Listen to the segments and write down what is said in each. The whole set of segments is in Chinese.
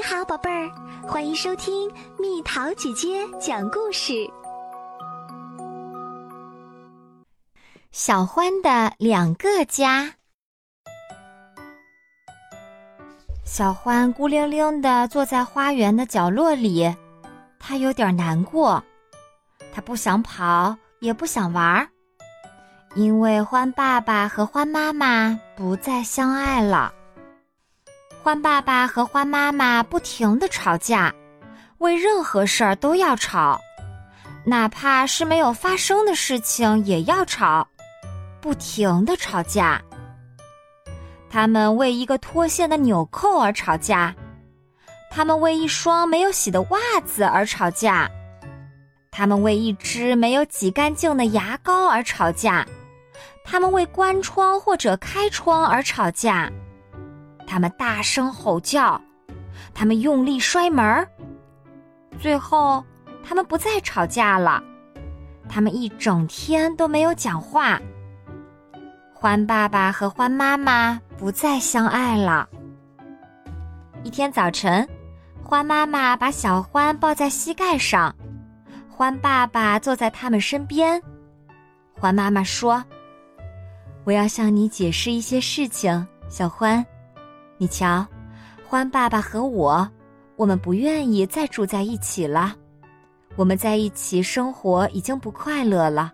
你好，宝贝儿，欢迎收听蜜桃姐姐讲故事。小欢的两个家。小欢孤零零的坐在花园的角落里，他有点难过。他不想跑，也不想玩，因为欢爸爸和欢妈妈不再相爱了。欢爸爸和欢妈妈不停的吵架，为任何事儿都要吵，哪怕是没有发生的事情也要吵，不停的吵架。他们为一个脱线的纽扣而吵架，他们为一双没有洗的袜子而吵架，他们为一支没有挤干净的牙膏而吵架，他们为关窗或者开窗而吵架。他们大声吼叫，他们用力摔门儿。最后，他们不再吵架了。他们一整天都没有讲话。欢爸爸和欢妈妈不再相爱了。一天早晨，欢妈妈把小欢抱在膝盖上，欢爸爸坐在他们身边。欢妈妈说：“我要向你解释一些事情，小欢。”你瞧，欢爸爸和我，我们不愿意再住在一起了。我们在一起生活已经不快乐了，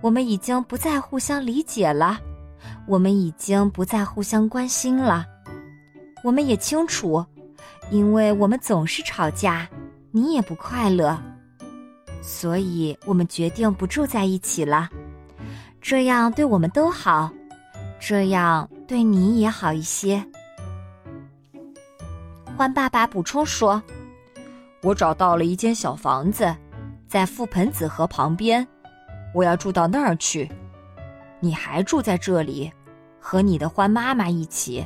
我们已经不再互相理解了，我们已经不再互相关心了。我们也清楚，因为我们总是吵架，你也不快乐，所以我们决定不住在一起了。这样对我们都好，这样对你也好一些。欢爸爸补充说：“我找到了一间小房子，在覆盆子河旁边，我要住到那儿去。你还住在这里，和你的欢妈妈一起，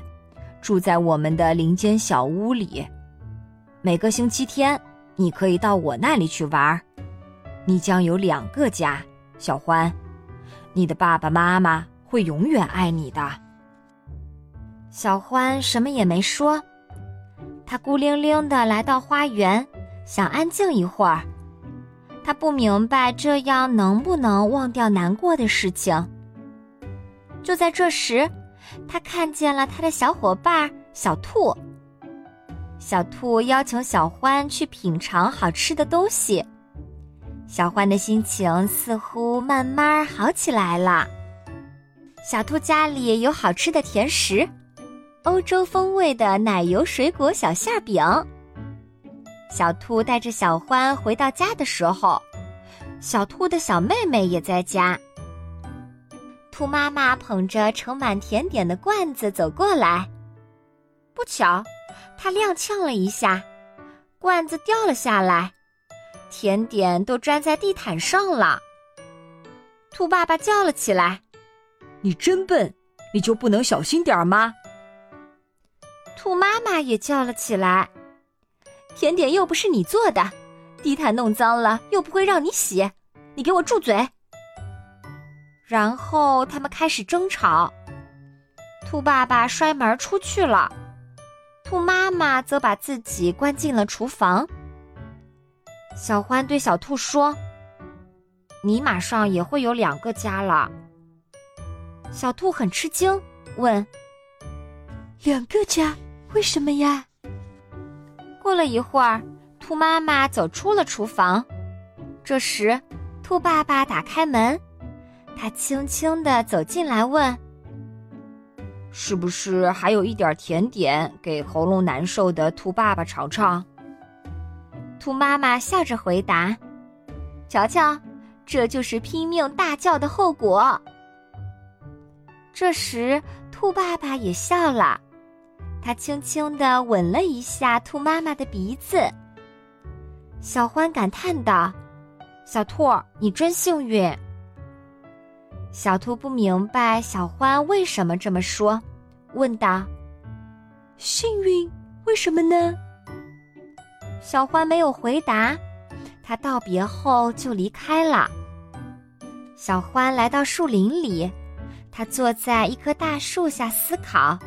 住在我们的林间小屋里。每个星期天，你可以到我那里去玩。你将有两个家，小欢。你的爸爸妈妈会永远爱你的。”小欢什么也没说。他孤零零的来到花园，想安静一会儿。他不明白这样能不能忘掉难过的事情。就在这时，他看见了他的小伙伴小兔。小兔邀请小欢去品尝好吃的东西，小欢的心情似乎慢慢好起来了。小兔家里有好吃的甜食。欧洲风味的奶油水果小馅饼。小兔带着小欢回到家的时候，小兔的小妹妹也在家。兔妈妈捧着盛满甜点的罐子走过来，不巧，它踉跄了一下，罐子掉了下来，甜点都粘在地毯上了。兔爸爸叫了起来：“你真笨，你就不能小心点儿吗？”兔妈妈也叫了起来：“甜点又不是你做的，地毯弄脏了又不会让你洗，你给我住嘴！”然后他们开始争吵。兔爸爸摔门出去了，兔妈妈则把自己关进了厨房。小欢对小兔说：“你马上也会有两个家了。”小兔很吃惊，问：“两个家？”为什么呀？过了一会儿，兔妈妈走出了厨房。这时，兔爸爸打开门，他轻轻的走进来，问：“是不是还有一点甜点给喉咙难受的兔爸爸尝尝？”兔妈妈笑着回答：“瞧瞧，这就是拼命大叫的后果。”这时，兔爸爸也笑了。他轻轻地吻了一下兔妈妈的鼻子。小欢感叹道：“小兔，你真幸运。”小兔不明白小欢为什么这么说，问道：“幸运？为什么呢？”小欢没有回答。他道别后就离开了。小欢来到树林里，他坐在一棵大树下思考。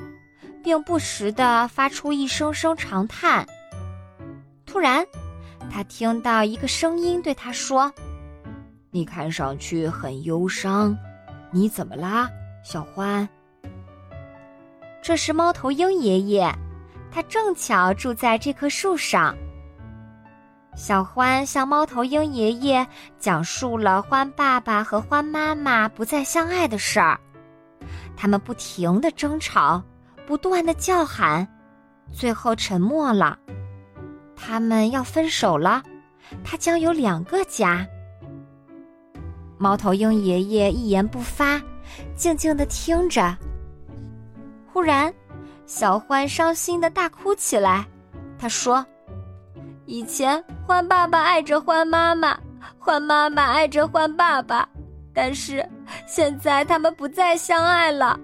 并不时地发出一声声长叹。突然，他听到一个声音对他说：“你看上去很忧伤，你怎么啦，小欢？”这是猫头鹰爷爷，他正巧住在这棵树上。小欢向猫头鹰爷爷讲述了欢爸爸和欢妈妈不再相爱的事儿，他们不停的争吵，不断的叫喊，最后沉默了。他们要分手了，他将有两个家。猫头鹰爷爷一言不发，静静的听着。忽然，小欢伤心的大哭起来。他说：“以前欢爸爸爱着欢妈妈，欢妈妈爱着欢爸爸，但是现在他们不再相爱了。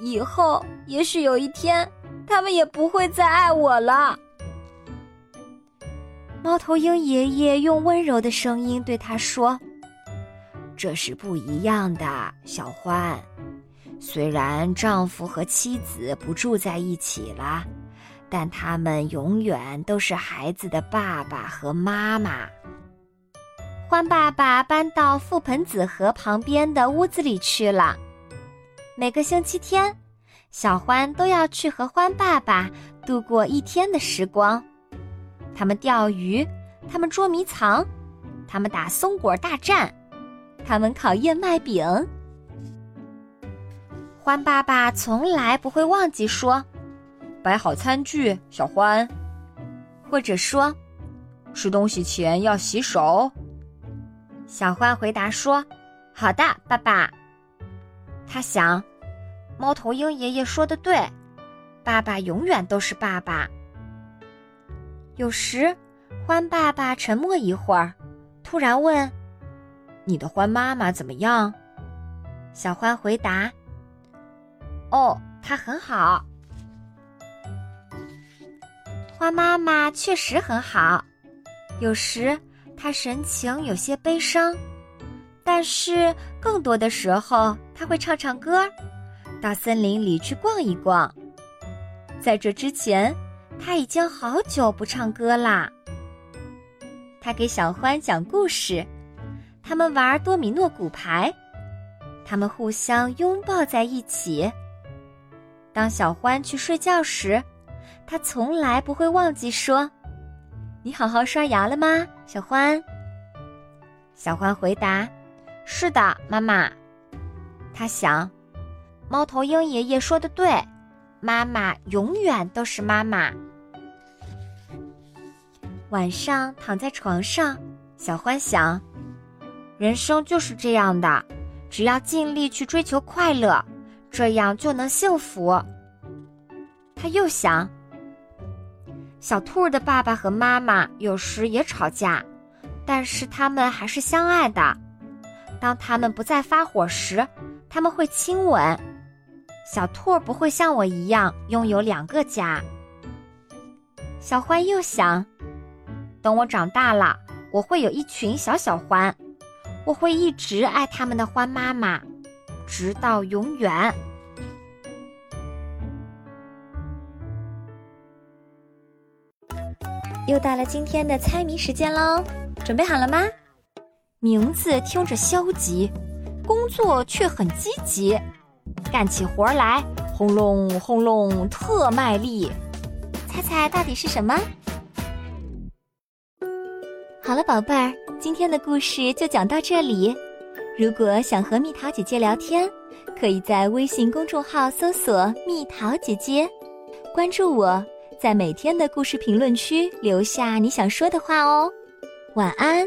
以后也许有一天，他们也不会再爱我了。”猫头鹰爷爷用温柔的声音对他说：“这是不一样的，小欢。”虽然丈夫和妻子不住在一起了，但他们永远都是孩子的爸爸和妈妈。欢爸爸搬到覆盆子河旁边的屋子里去了。每个星期天，小欢都要去和欢爸爸度过一天的时光。他们钓鱼，他们捉迷藏，他们打松果大战，他们烤燕麦饼。欢爸爸从来不会忘记说：“摆好餐具，小欢。”或者说：“吃东西前要洗手。”小欢回答说：“好的，爸爸。”他想，猫头鹰爷爷说的对，爸爸永远都是爸爸。有时，欢爸爸沉默一会儿，突然问：“你的欢妈妈怎么样？”小欢回答。哦，他很好。欢妈妈确实很好，有时她神情有些悲伤，但是更多的时候他会唱唱歌，到森林里去逛一逛。在这之前，他已经好久不唱歌啦。他给小欢讲故事，他们玩多米诺骨牌，他们互相拥抱在一起。当小欢去睡觉时，他从来不会忘记说：“你好好刷牙了吗，小欢？”小欢回答：“是的，妈妈。”他想，猫头鹰爷爷说的对，妈妈永远都是妈妈。晚上躺在床上，小欢想：人生就是这样的，只要尽力去追求快乐。这样就能幸福。他又想，小兔的爸爸和妈妈有时也吵架，但是他们还是相爱的。当他们不再发火时，他们会亲吻。小兔不会像我一样拥有两个家。小欢又想，等我长大了，我会有一群小小欢，我会一直爱他们的欢妈妈。直到永远。又到了今天的猜谜时间喽，准备好了吗？名字听着消极，工作却很积极，干起活来轰隆轰隆特卖力。猜猜到底是什么？好了，宝贝儿，今天的故事就讲到这里。如果想和蜜桃姐姐聊天，可以在微信公众号搜索“蜜桃姐姐”，关注我，在每天的故事评论区留下你想说的话哦。晚安。